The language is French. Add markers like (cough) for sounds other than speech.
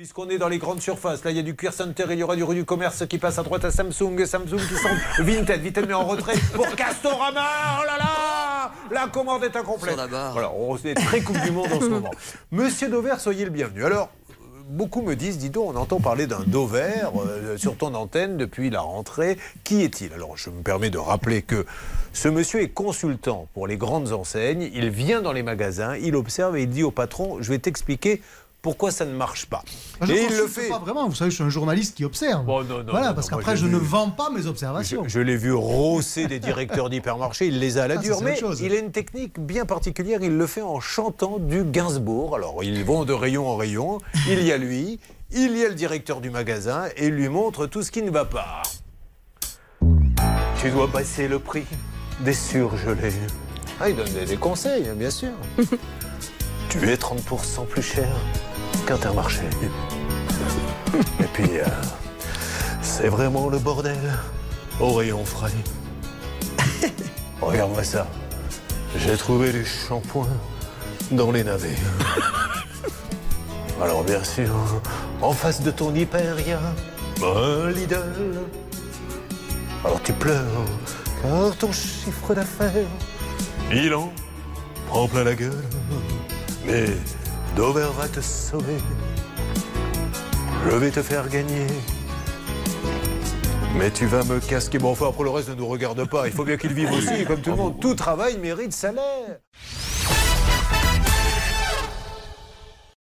Puisqu'on est dans les grandes surfaces, là il y a du Cuir Center, il y aura du rue du commerce qui passe à droite à Samsung, Samsung qui sont (laughs) Vinted, Vinted met en retrait pour Castorama, oh là là La commande est incomplète. Voilà, on est très Coupe du Monde en ce (laughs) moment. Monsieur Dauvert, soyez le bienvenu. Alors, beaucoup me disent, dis donc, on entend parler d'un Dauvert euh, sur ton antenne depuis la rentrée. Qui est-il? Alors, je me permets de rappeler que ce monsieur est consultant pour les grandes enseignes. Il vient dans les magasins, il observe et il dit au patron, je vais t'expliquer pourquoi ça ne marche pas. Je et il le fait. Pas vraiment, vous savez, je suis un journaliste qui observe. Bon, non, non, voilà, parce qu'après, je ne vends pas mes observations. Je, l'ai vu rosser des directeurs d'hypermarché, il les a à la dure, mais il a une technique bien particulière. Il le fait en chantant du Gainsbourg. Alors, ils vont de rayon en rayon. Il y a lui, il y a le directeur du magasin, et il lui montre tout ce qui ne va pas. Tu dois baisser le prix des surgelés. Ah, il donne des conseils, bien sûr. (laughs) tu es 30% plus cher qu'Intermarché. Et puis, euh, c'est vraiment le bordel au rayon frais. (laughs) Regarde-moi ça. J'ai trouvé du shampoing dans les navets. (laughs) Alors bien sûr, en face de ton hyper, il y a un Lidl. Alors tu pleures, car ton chiffre d'affaires, il en prend plein la gueule. Mais Dover va te sauver. Je vais te faire gagner. Mais tu vas me casquer. Bon, enfin, après le reste ne nous regarde pas. Il faut bien qu'il vive (laughs) aussi, comme tout le monde. Tout travail mérite salaire.